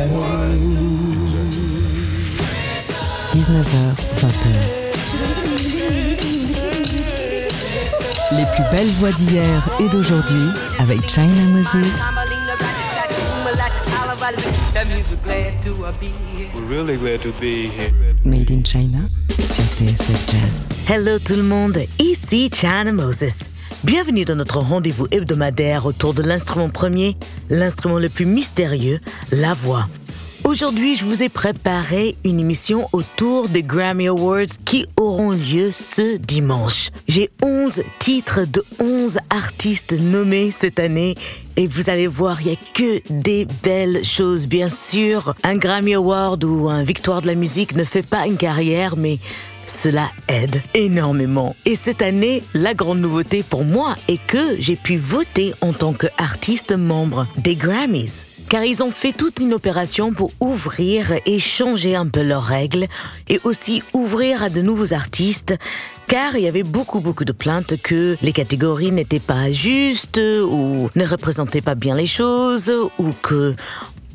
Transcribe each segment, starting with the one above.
19h, 20h. Les plus belles voix d'hier et d'aujourd'hui avec China Moses. Made in China sur TSF Jazz. Hello tout le monde, ici China Moses. Bienvenue dans notre rendez-vous hebdomadaire autour de l'instrument premier, l'instrument le plus mystérieux, la voix. Aujourd'hui, je vous ai préparé une émission autour des Grammy Awards qui auront lieu ce dimanche. J'ai 11 titres de 11 artistes nommés cette année et vous allez voir, il n'y a que des belles choses. Bien sûr, un Grammy Award ou un Victoire de la musique ne fait pas une carrière, mais cela aide énormément. Et cette année, la grande nouveauté pour moi est que j'ai pu voter en tant qu'artiste membre des Grammys car ils ont fait toute une opération pour ouvrir et changer un peu leurs règles et aussi ouvrir à de nouveaux artistes car il y avait beaucoup beaucoup de plaintes que les catégories n'étaient pas justes ou ne représentaient pas bien les choses ou que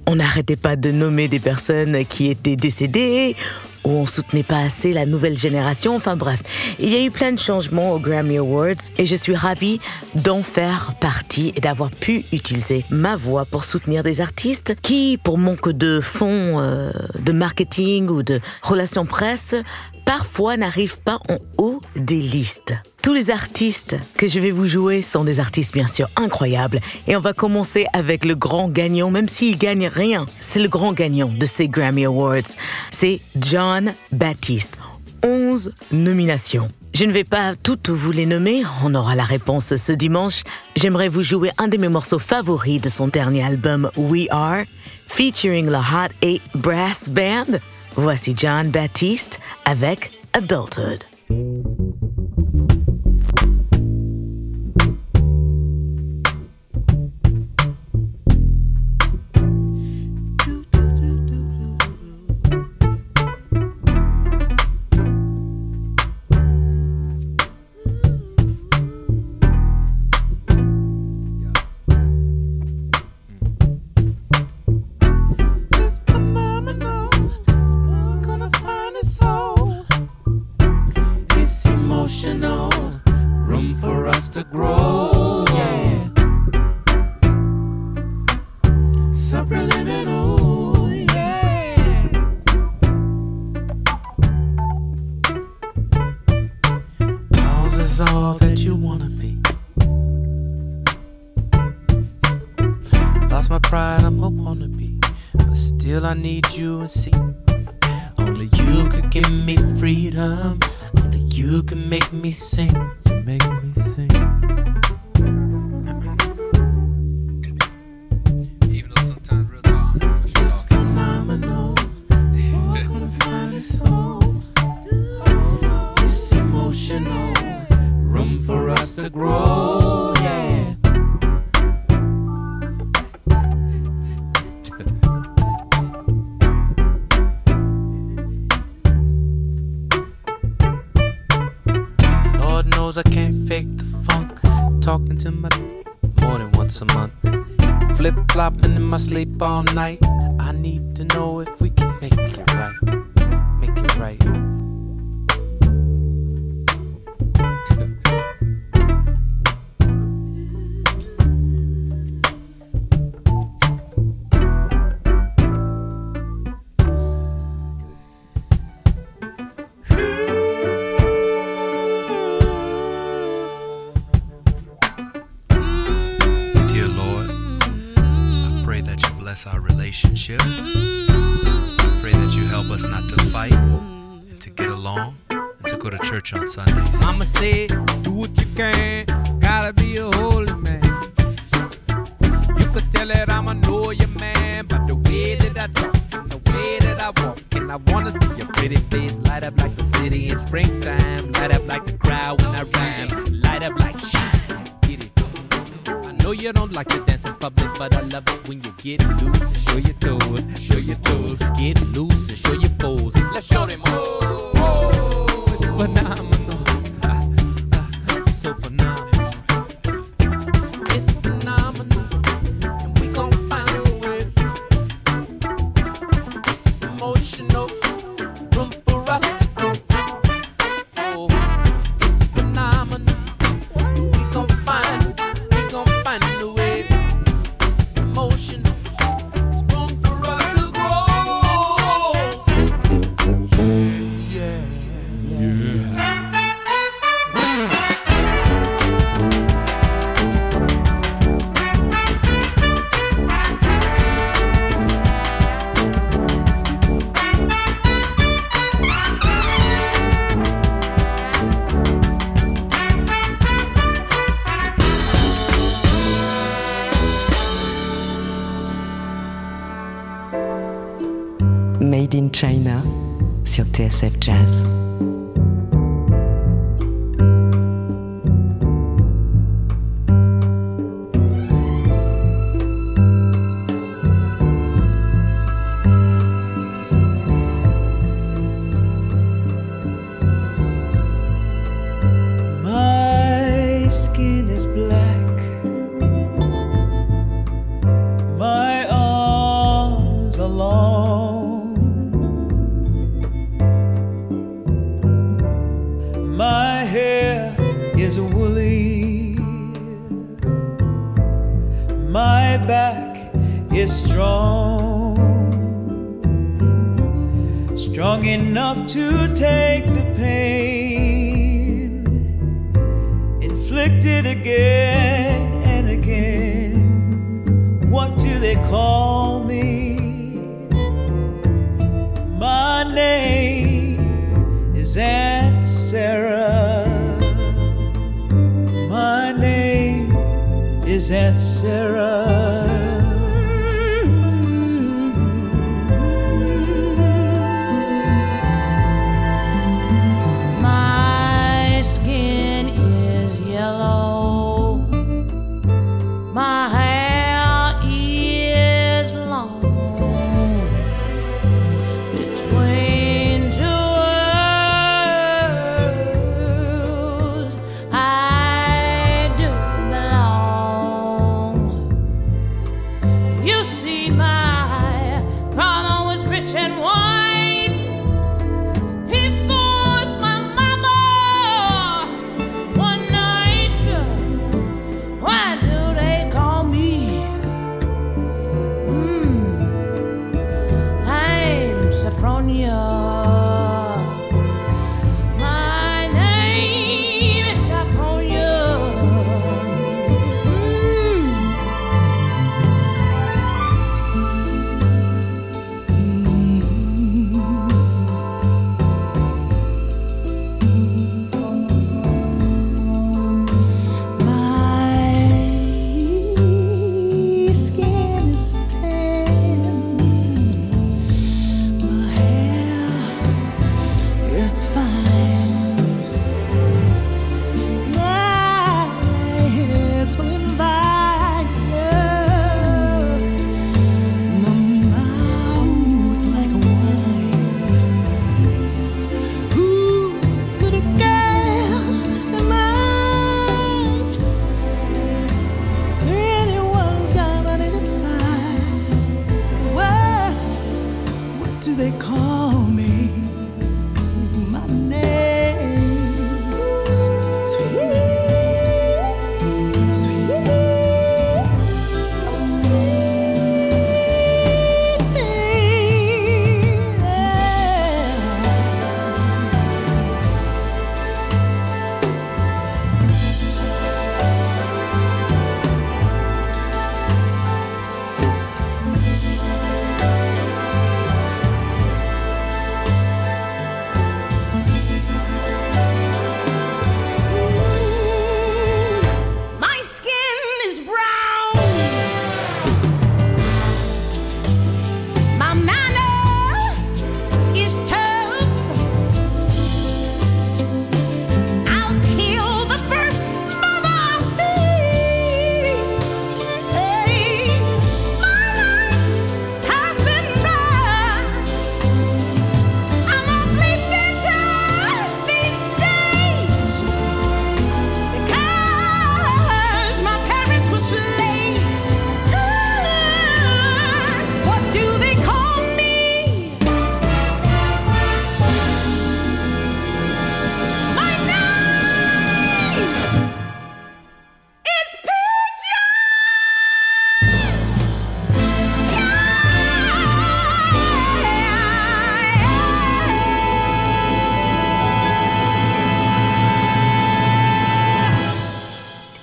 on n'arrêtait pas de nommer des personnes qui étaient décédées où on soutenait pas assez la nouvelle génération. Enfin bref, il y a eu plein de changements aux Grammy Awards et je suis ravie d'en faire partie et d'avoir pu utiliser ma voix pour soutenir des artistes qui, pour manque de fonds euh, de marketing ou de relations presse, parfois n'arrivent pas en haut des listes. Tous les artistes que je vais vous jouer sont des artistes bien sûr incroyables et on va commencer avec le grand gagnant, même s'il gagne rien, c'est le grand gagnant de ces Grammy Awards. C'est John Baptiste. 11 nominations. Je ne vais pas toutes vous les nommer, on aura la réponse ce dimanche. J'aimerais vous jouer un de mes morceaux favoris de son dernier album We Are, featuring the Hot 8 Brass Band. Voici John Baptiste avec Adulthood. All night. is Aunt Sarah. lips will invite.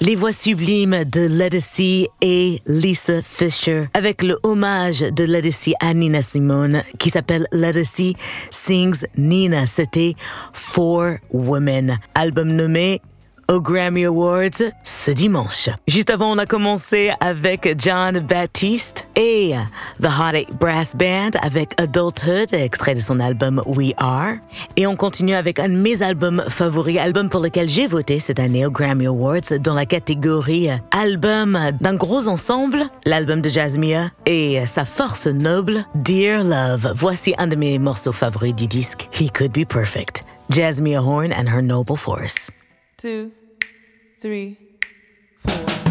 Les voix sublimes de Ledisi et Lisa Fisher avec le hommage de Ledisi à Nina Simone qui s'appelle Ledisi Sings Nina. C'était Four Women, album nommé aux Grammy Awards ce dimanche. Juste avant, on a commencé avec John Baptiste et The Hot Eight Brass Band avec Adulthood, extrait de son album We Are. Et on continue avec un de mes albums favoris, album pour lequel j'ai voté cette année aux Grammy Awards dans la catégorie album d'un gros ensemble, l'album de Jasmia et sa force noble, Dear Love. Voici un de mes morceaux favoris du disque, He Could Be Perfect. Jasmia Horn and her noble force. Two, three, four.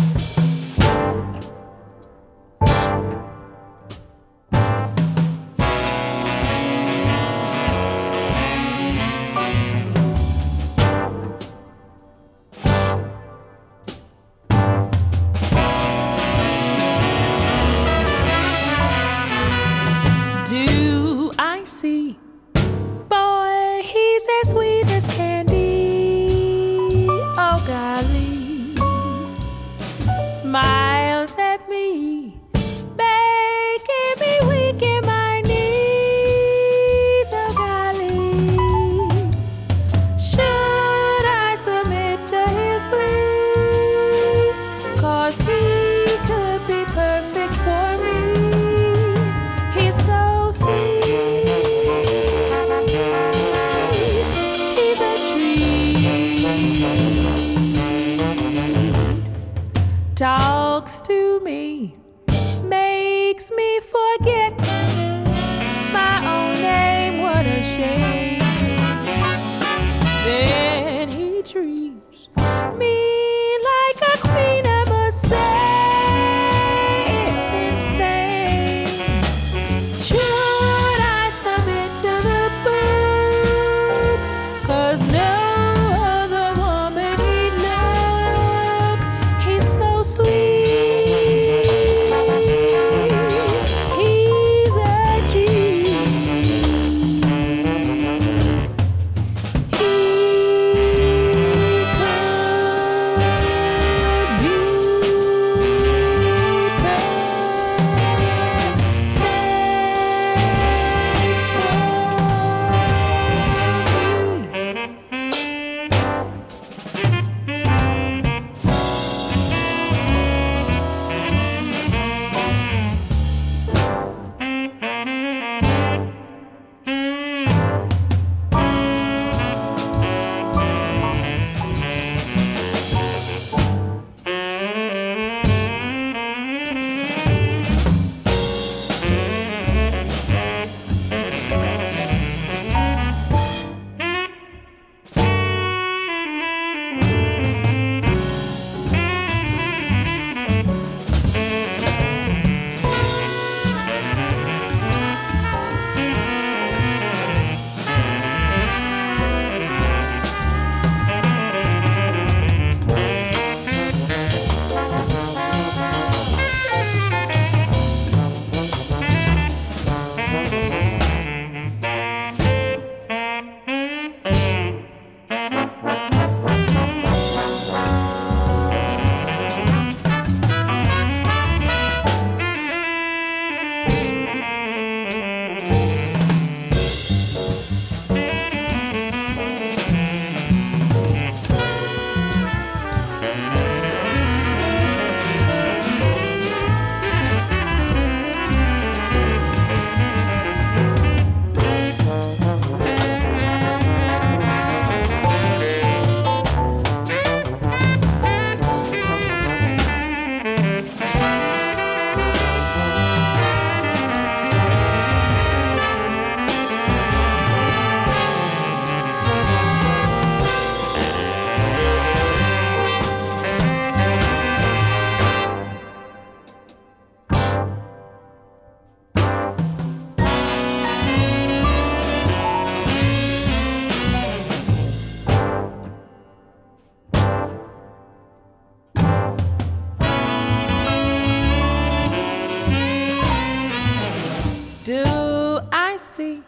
I see.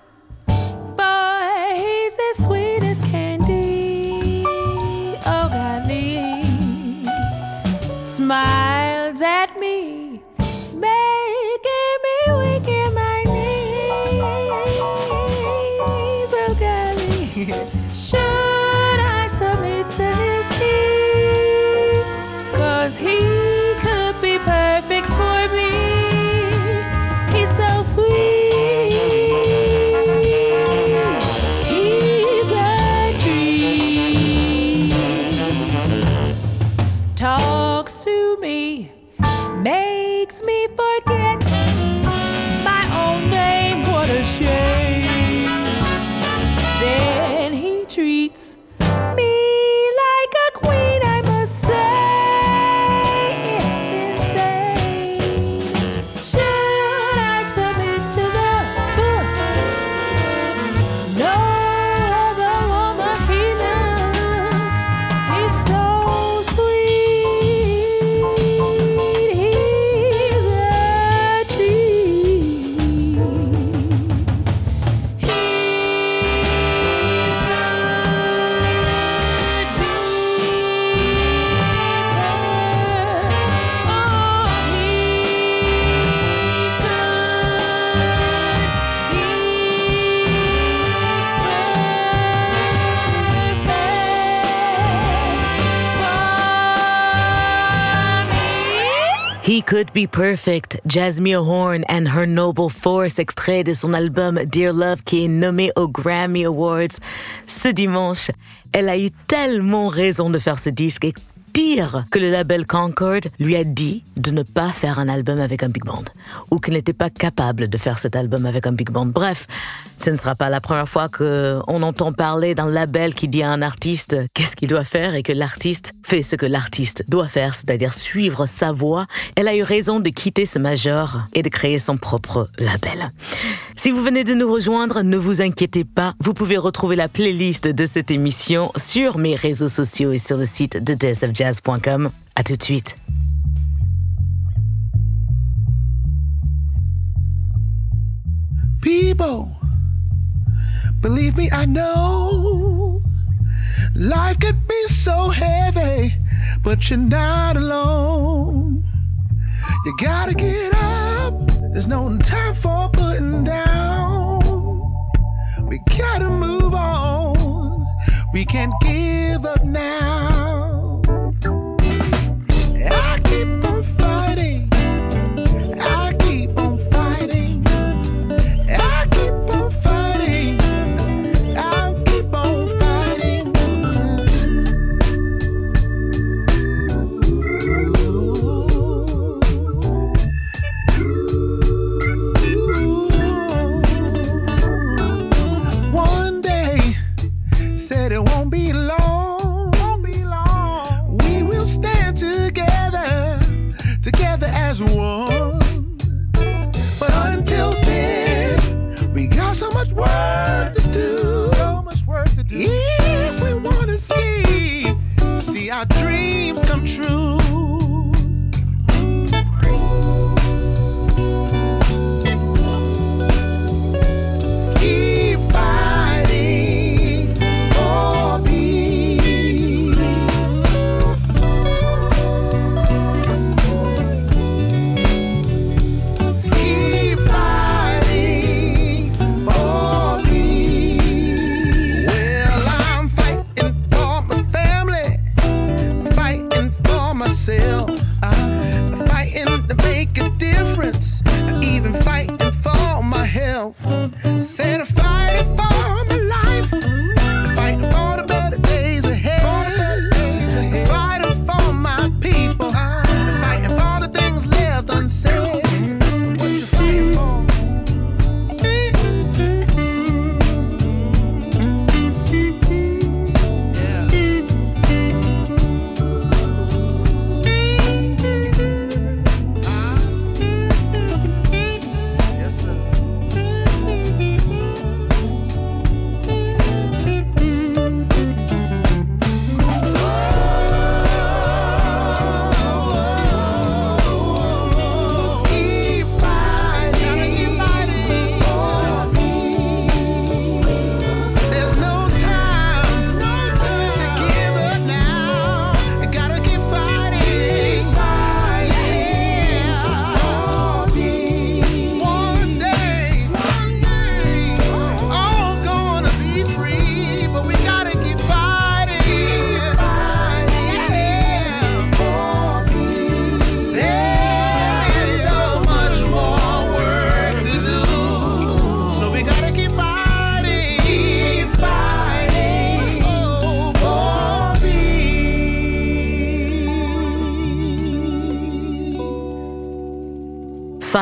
Be Perfect, Jasmine Horn and Her Noble Force, extrait de son album Dear Love qui est nommé aux Grammy Awards ce dimanche. Elle a eu tellement raison de faire ce disque et dire que le label Concord lui a dit de ne pas faire un album avec un big band ou qu'elle n'était pas capable de faire cet album avec un big band. Bref, ce ne sera pas la première fois qu'on entend parler d'un label qui dit à un artiste qu'est-ce qu'il doit faire et que l'artiste fait ce que l'artiste doit faire, c'est-à-dire suivre sa voix. Elle a eu raison de quitter ce major et de créer son propre label. Si vous venez de nous rejoindre, ne vous inquiétez pas, vous pouvez retrouver la playlist de cette émission sur mes réseaux sociaux et sur le site de dsfjazz.com. À tout de suite. People, believe me, I know life could be so heavy, but you're not alone. You gotta get up, there's no time for putting down. We gotta move on, we can't give up now. Together as one. But until then, we got so much work to do. So much work to do. If we wanna see, see our dreams come true.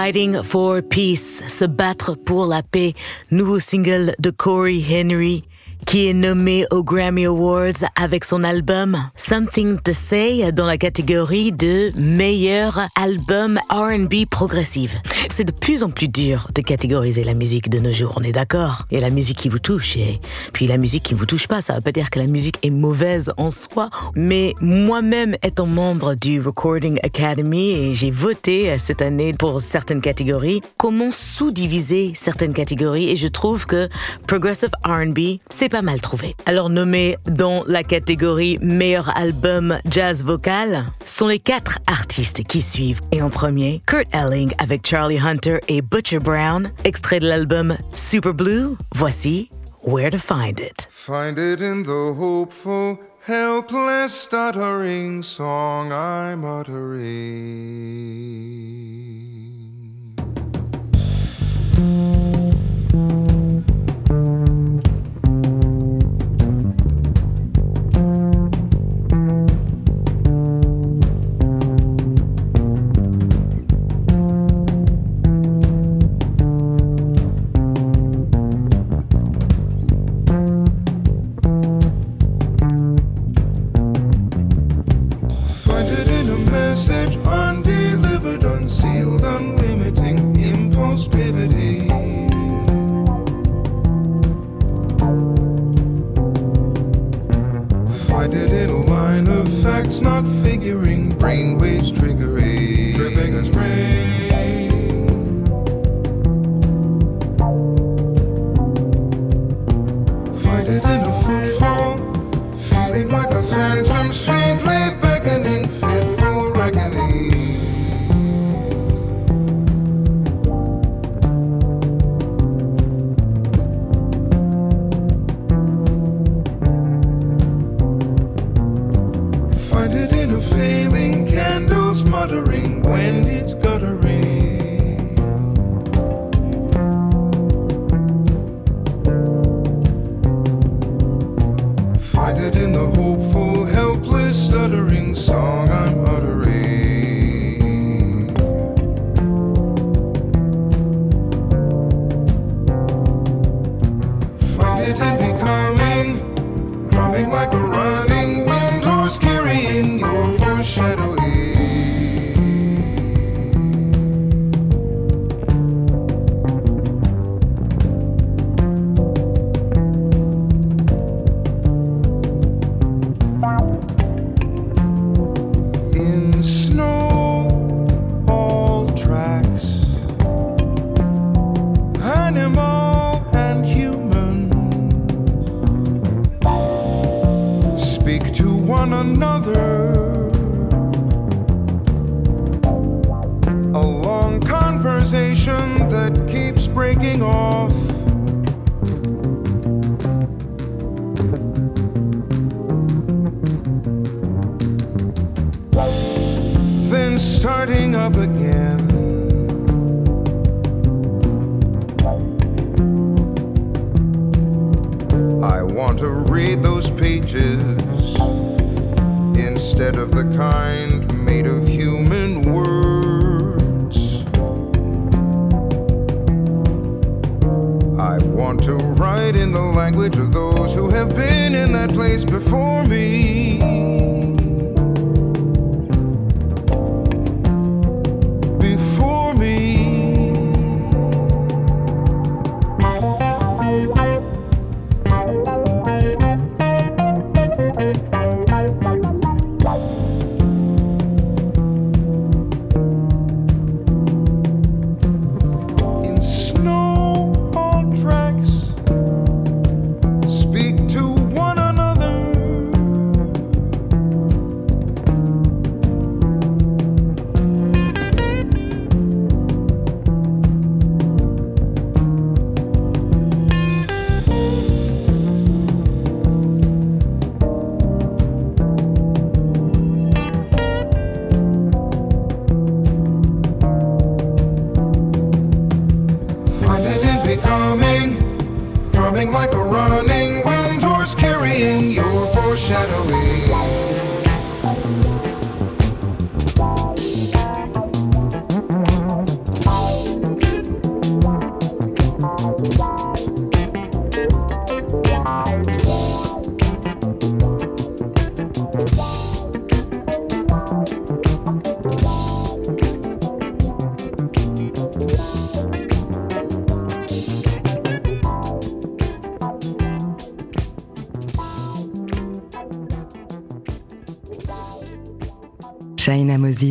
Fighting for Peace, se battre pour la paix, nouveau single de Corey Henry qui est nommé aux Grammy Awards avec son album Something to Say dans la catégorie de meilleur album R&B progressive. C'est de plus en plus dur de catégoriser la musique de nos jours, on est d'accord. Il y a la musique qui vous touche et puis la musique qui vous touche pas, ça veut pas dire que la musique est mauvaise en soi, mais moi-même étant membre du Recording Academy et j'ai voté cette année pour certaines catégories, comment sous-diviser certaines catégories? Et je trouve que progressive R&B, c'est pas Alors nommé dans la catégorie meilleur album jazz vocal, sont les quatre artistes qui suivent. Et en premier, Kurt Elling avec Charlie Hunter et Butcher Brown, extrait de l'album Super Blue. Voici Where to Find It. Find it in the hopeful, helpless, stuttering song I'm uttering.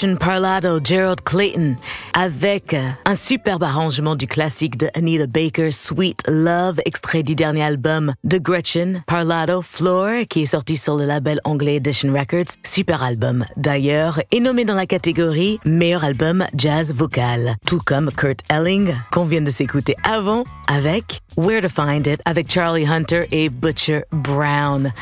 Gretchen Parlado, Gerald Clayton, avec un superbe arrangement du classique de Anita Baker, Sweet Love, extrait du dernier album de Gretchen Parlado, Floor, qui est sorti sur le label anglais Edition Records. Super album, d'ailleurs, est nommé dans la catégorie meilleur album jazz vocal, tout comme Kurt Elling, qu'on vient de s'écouter avant, avec Where to Find It, avec Charlie Hunter et Butcher Brown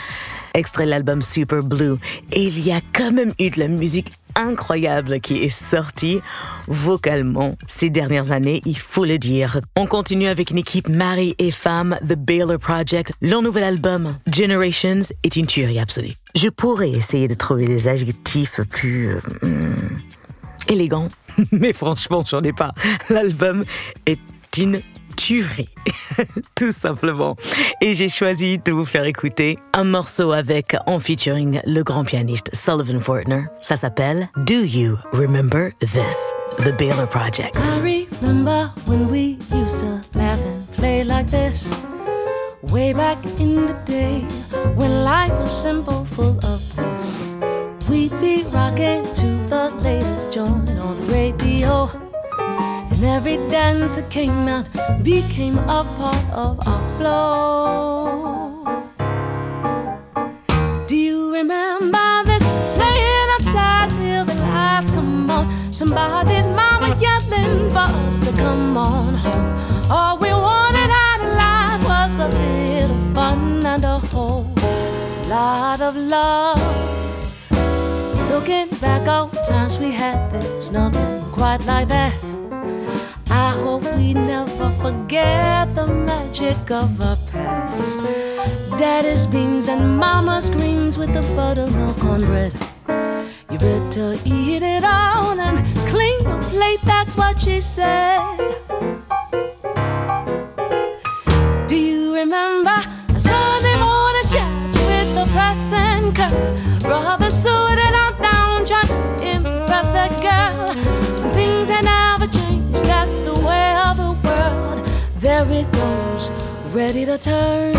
extrait de l'album Super Blue. Et il y a quand même eu de la musique incroyable qui est sortie vocalement ces dernières années, il faut le dire. On continue avec une équipe mari et femme, The Baylor Project. Leur nouvel album, Generations, est une tuerie absolue. Je pourrais essayer de trouver des adjectifs plus... Euh, hmm, élégants, mais franchement, j'en ai pas. L'album est une tuerie, tout simplement. Et j'ai choisi de vous faire écouter un morceau avec, en featuring, le grand pianiste Sullivan Fortner. Ça s'appelle Do You Remember This? The Baylor Project. I remember when we used to laugh and play like this. Way back in the day when life was simple, full of bliss. We'd be rocking to the latest joint on the radio. And every dance that came out became a part of our flow. Do you remember this? Playing outside till the lights come on. Somebody's mama yelling for us to come on home. All we wanted out of life was a little fun and a whole lot of love. Looking back on times we had, there's nothing quite like that. I hope we never forget the magic of our past. Daddy's beans and mama's greens with the buttermilk on bread. You better eat it all and clean your plate, that's what she said. Ready to turn.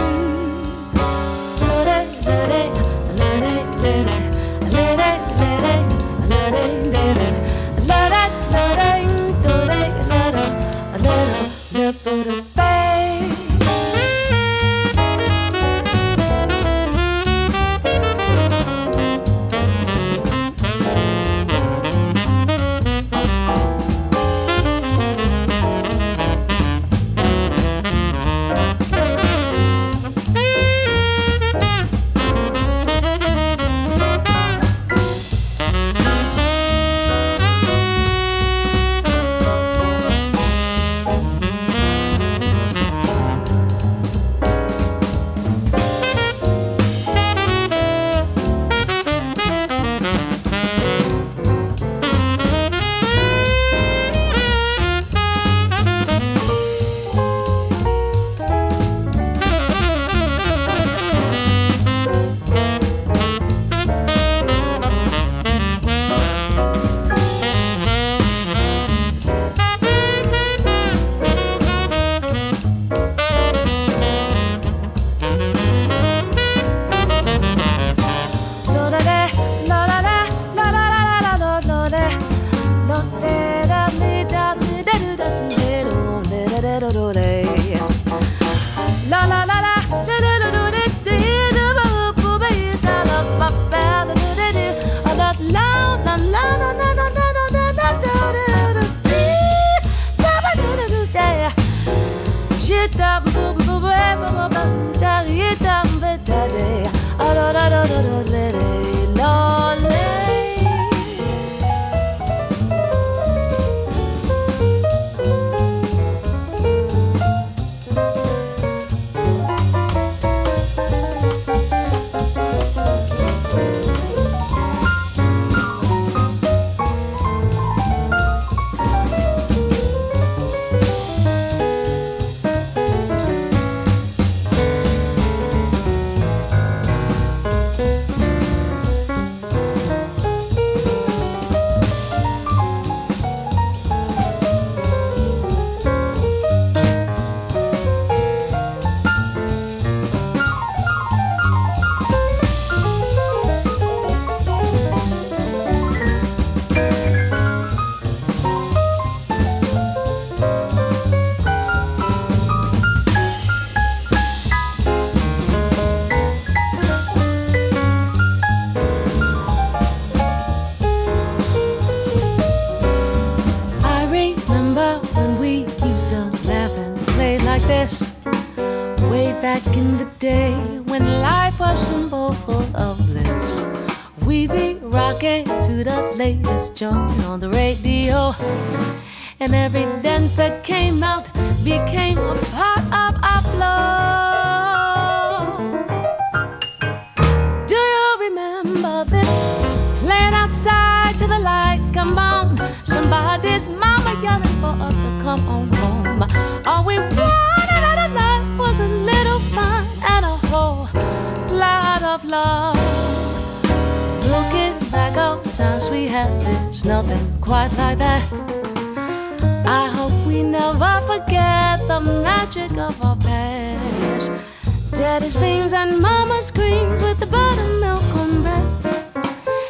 daddy swings and mama screams with the buttermilk omelette.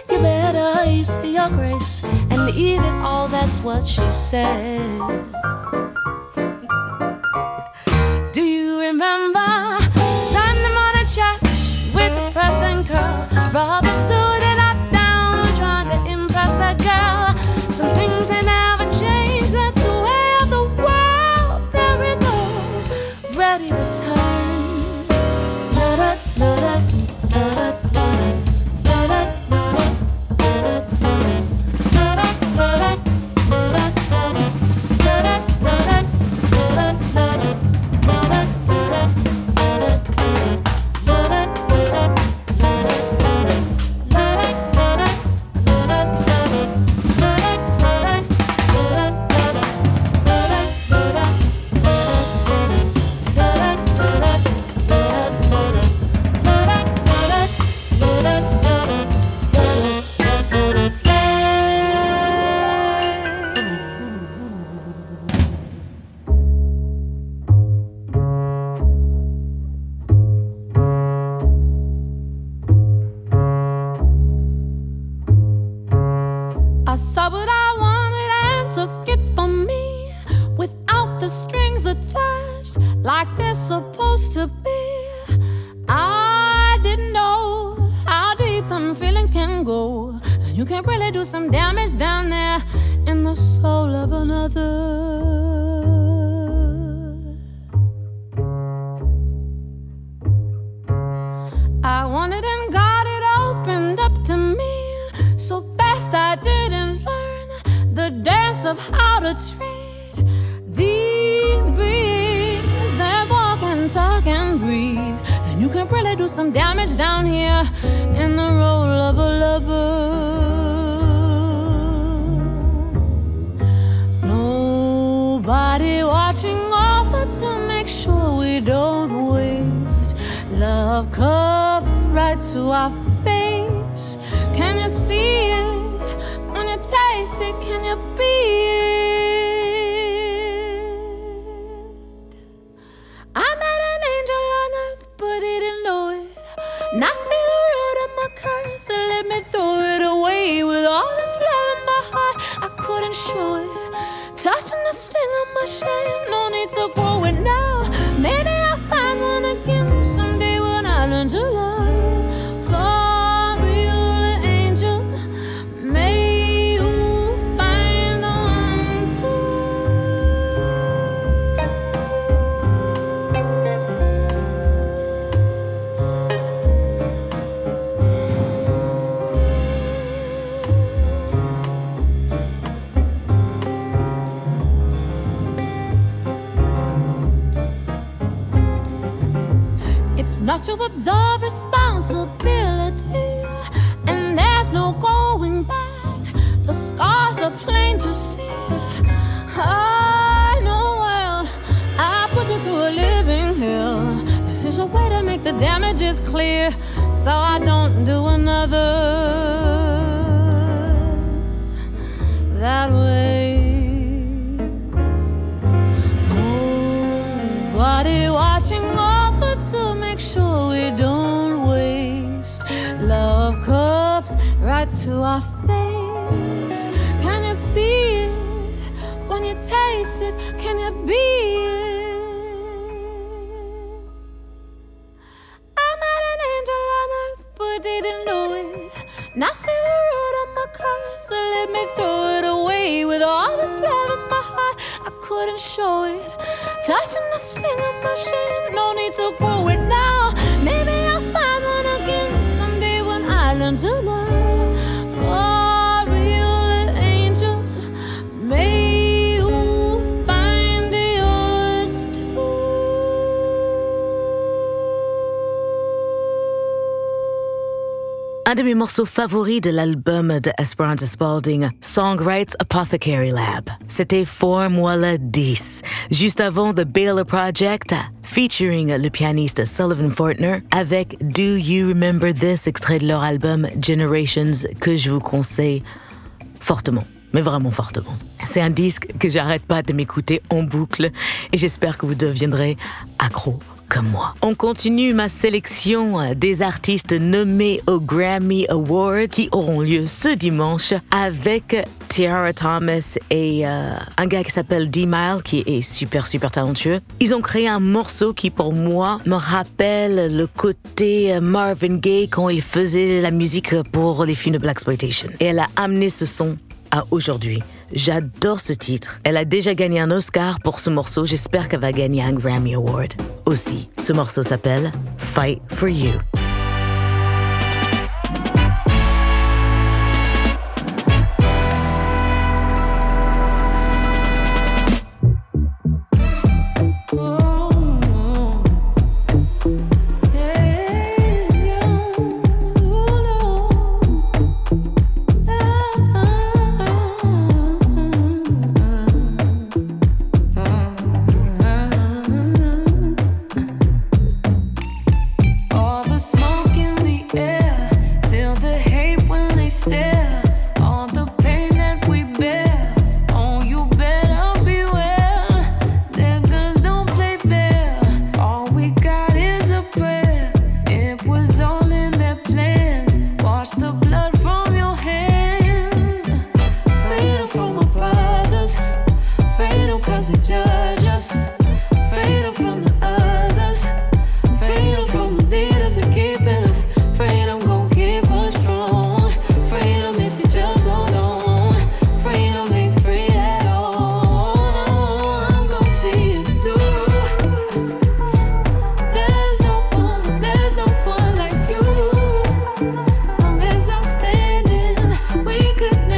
You better ease your grace and eat it all, that's what she said. Of how to treat these beings that walk and talk and breathe. And you can really do some damage down here in the role of a lover. Nobody watching over to make sure we don't waste love comes right to our To absorb responsibility, and there's no going back. The scars are plain to see. I know well, I put you through a living hell. This is a way to make the damages clear, so I don't do another that way. I couldn't show it. Touching the sting of my shame, no need to grow it now. Un de mes morceaux favoris de l'album de Esperanza Spalding, Songwrites Apothecary Lab. C'était Forme-moi 10, juste avant The Baylor Project, featuring le pianiste Sullivan Fortner, avec Do You Remember This, extrait de leur album Generations, que je vous conseille fortement. Mais vraiment fortement. C'est un disque que j'arrête pas de m'écouter en boucle et j'espère que vous deviendrez accro moi. On continue ma sélection des artistes nommés au Grammy Award qui auront lieu ce dimanche avec Tiara Thomas et euh, un gars qui s'appelle D-Mile qui est super super talentueux. Ils ont créé un morceau qui pour moi me rappelle le côté Marvin Gaye quand il faisait la musique pour les films de Blaxploitation. Et elle a amené ce son à aujourd'hui. J'adore ce titre. Elle a déjà gagné un Oscar pour ce morceau. J'espère qu'elle va gagner un Grammy Award aussi. Ce morceau s'appelle Fight for You.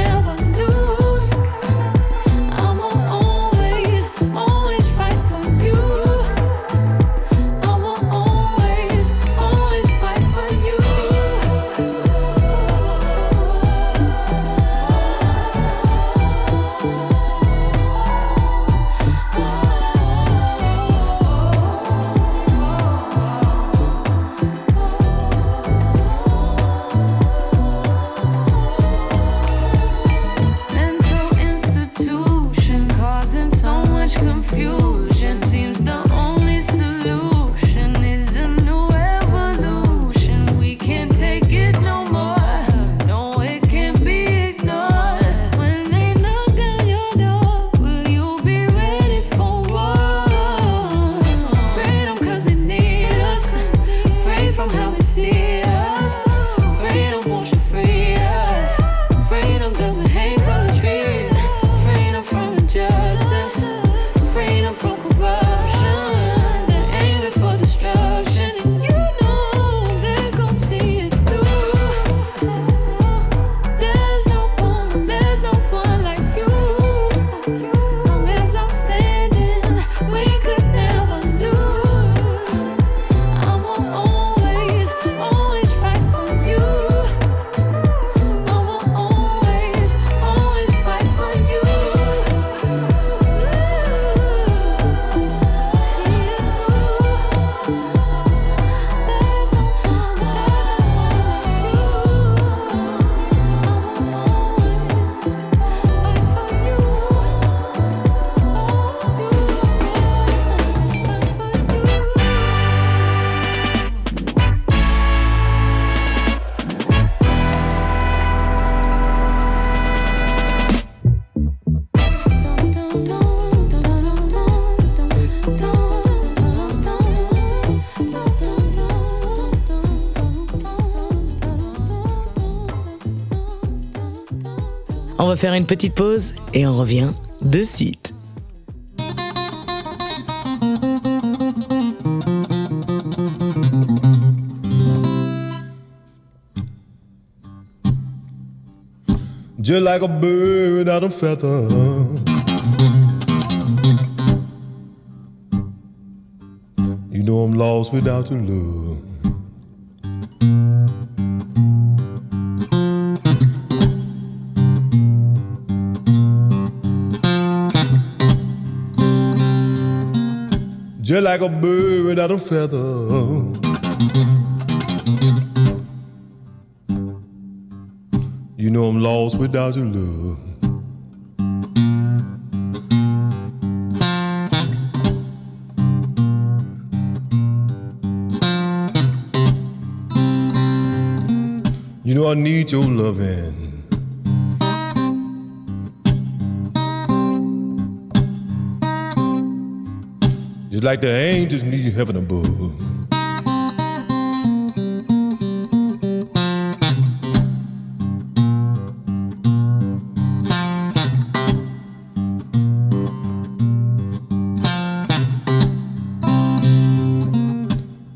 never knew. Faire une petite pause et on revient de suite. Just like a bird out of feather. You know I'm lost without your love. Just like a bird out of feather. You know I'm lost without your love. You know I need your loving. Like the angels need heaven above.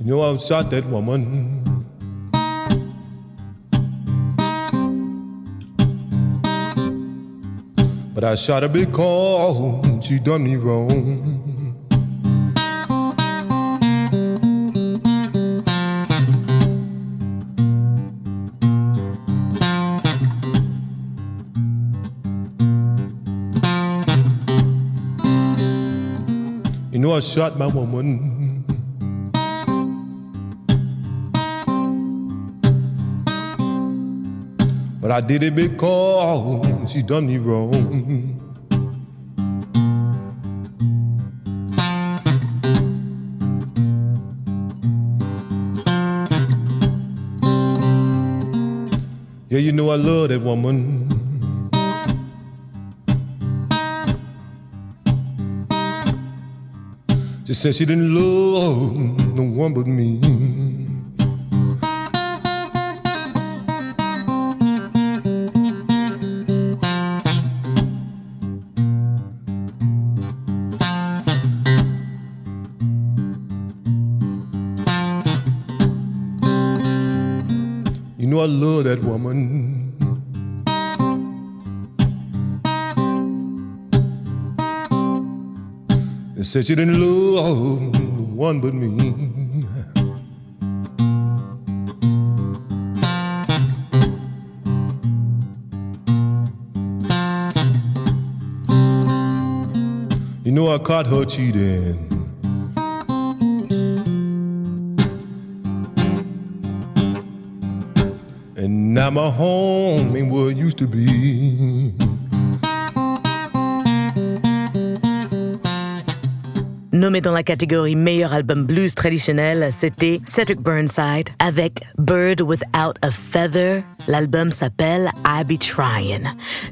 You know I shot that woman. But I shot her because she done me wrong. I shot my woman. But I did it because she done me wrong. Yeah, you know I love that woman. Said she didn't love no one but me. You know I love that woman. Said she didn't love one but me. You know I caught her cheating. And now my home ain't what it used to be. Nommé dans la catégorie meilleur album blues traditionnel, c'était Cedric Burnside avec Bird Without a Feather. L'album s'appelle Be.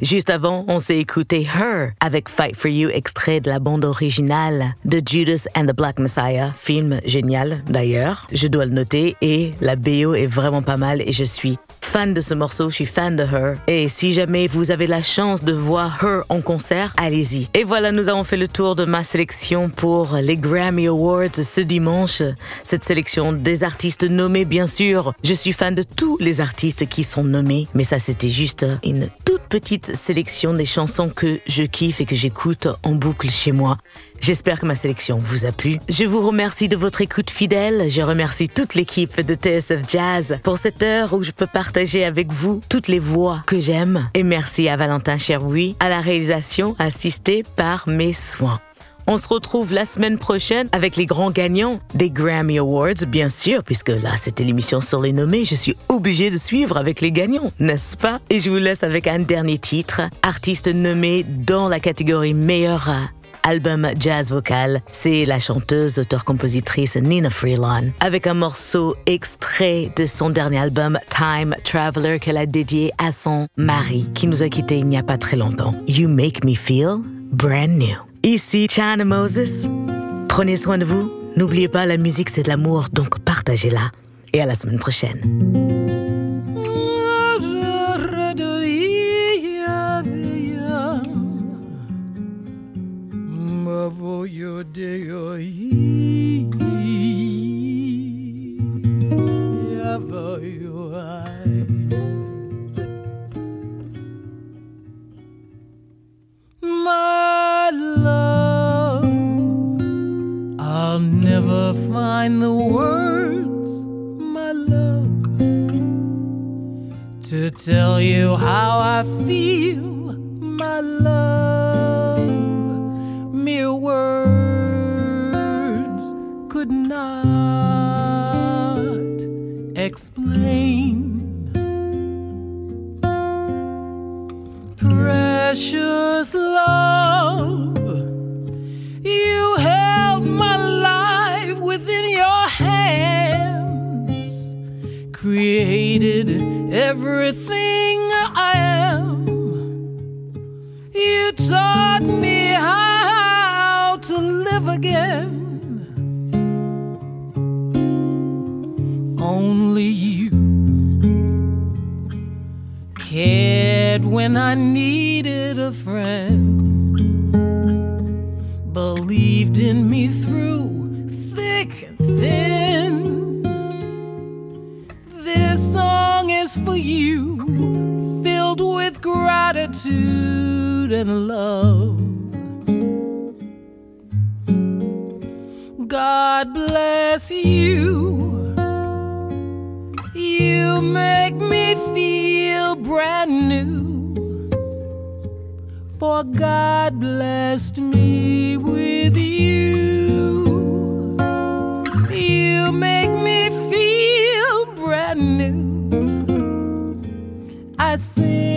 Juste avant, on s'est écouté Her avec Fight for You, extrait de la bande originale de Judas and the Black Messiah, film génial d'ailleurs, je dois le noter, et la BO est vraiment pas mal et je suis fan de ce morceau, je suis fan de Her. Et si jamais vous avez la chance de voir Her en concert, allez-y. Et voilà, nous avons fait le tour de ma sélection pour les Grammy Awards ce dimanche. Cette sélection des artistes nommés, bien sûr. Je suis fan de tous les artistes qui sont nommés, mais ça c'était juste une toute petite sélection des chansons que je kiffe et que j'écoute en boucle chez moi. J'espère que ma sélection vous a plu. Je vous remercie de votre écoute fidèle. Je remercie toute l'équipe de TSF Jazz pour cette heure où je peux partager avec vous toutes les voix que j'aime. Et merci à Valentin Cheroui à la réalisation assistée par mes soins. On se retrouve la semaine prochaine avec les grands gagnants des Grammy Awards, bien sûr, puisque là, c'était l'émission sur les nommés. Je suis obligée de suivre avec les gagnants, n'est-ce pas? Et je vous laisse avec un dernier titre, artiste nommé dans la catégorie meilleur album jazz vocal. C'est la chanteuse, auteure-compositrice Nina Freelon, avec un morceau extrait de son dernier album Time Traveler qu'elle a dédié à son mari, qui nous a quittés il n'y a pas très longtemps. You Make Me Feel Brand New. Ici Chan Moses. Prenez soin de vous. N'oubliez pas, la musique, c'est de l'amour, donc partagez-la. Et à la semaine prochaine. my love. I'll never find the words, my love, to tell you how I feel, my love. Mere words could not explain Precious love, you held my life within your hands, created everything I am. You taught me how to live again. Only you when I needed a friend, believed in me through thick and thin. This song is for you, filled with gratitude and love. God bless you. You make me feel brand new. For God blessed me with you. You make me feel brand new. I sing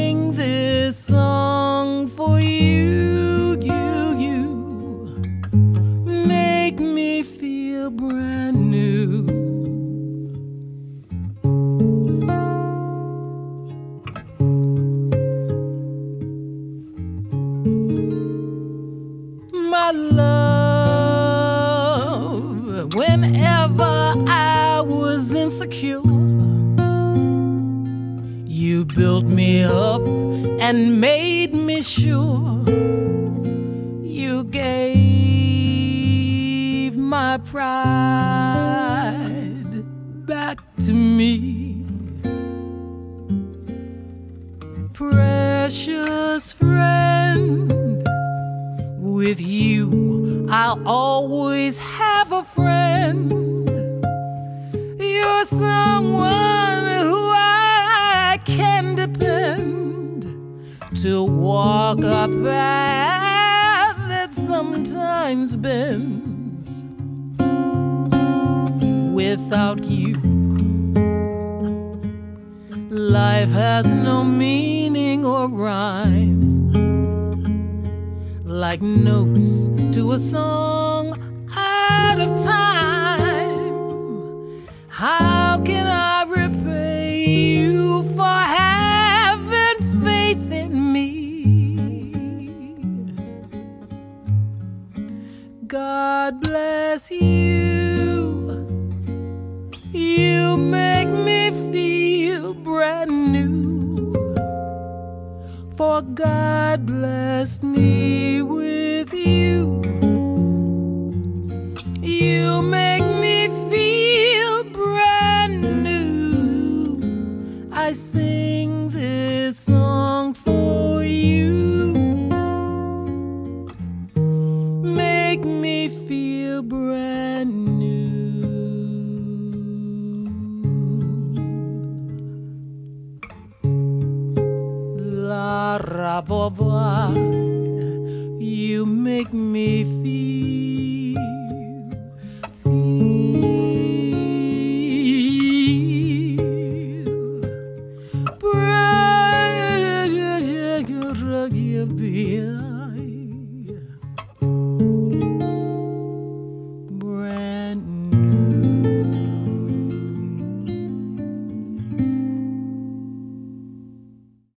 up and made me sure. You gave my pride back to me. Precious friend. With you, I'll always have a friend. You're someone to walk a path that sometimes bends. Without you, life has no meaning or rhyme like notes to a song out of time. How can I repay you God bless you. You make me feel brand new. For God blessed me with you. You make me feel brand new. I sing revoir. You make me feel.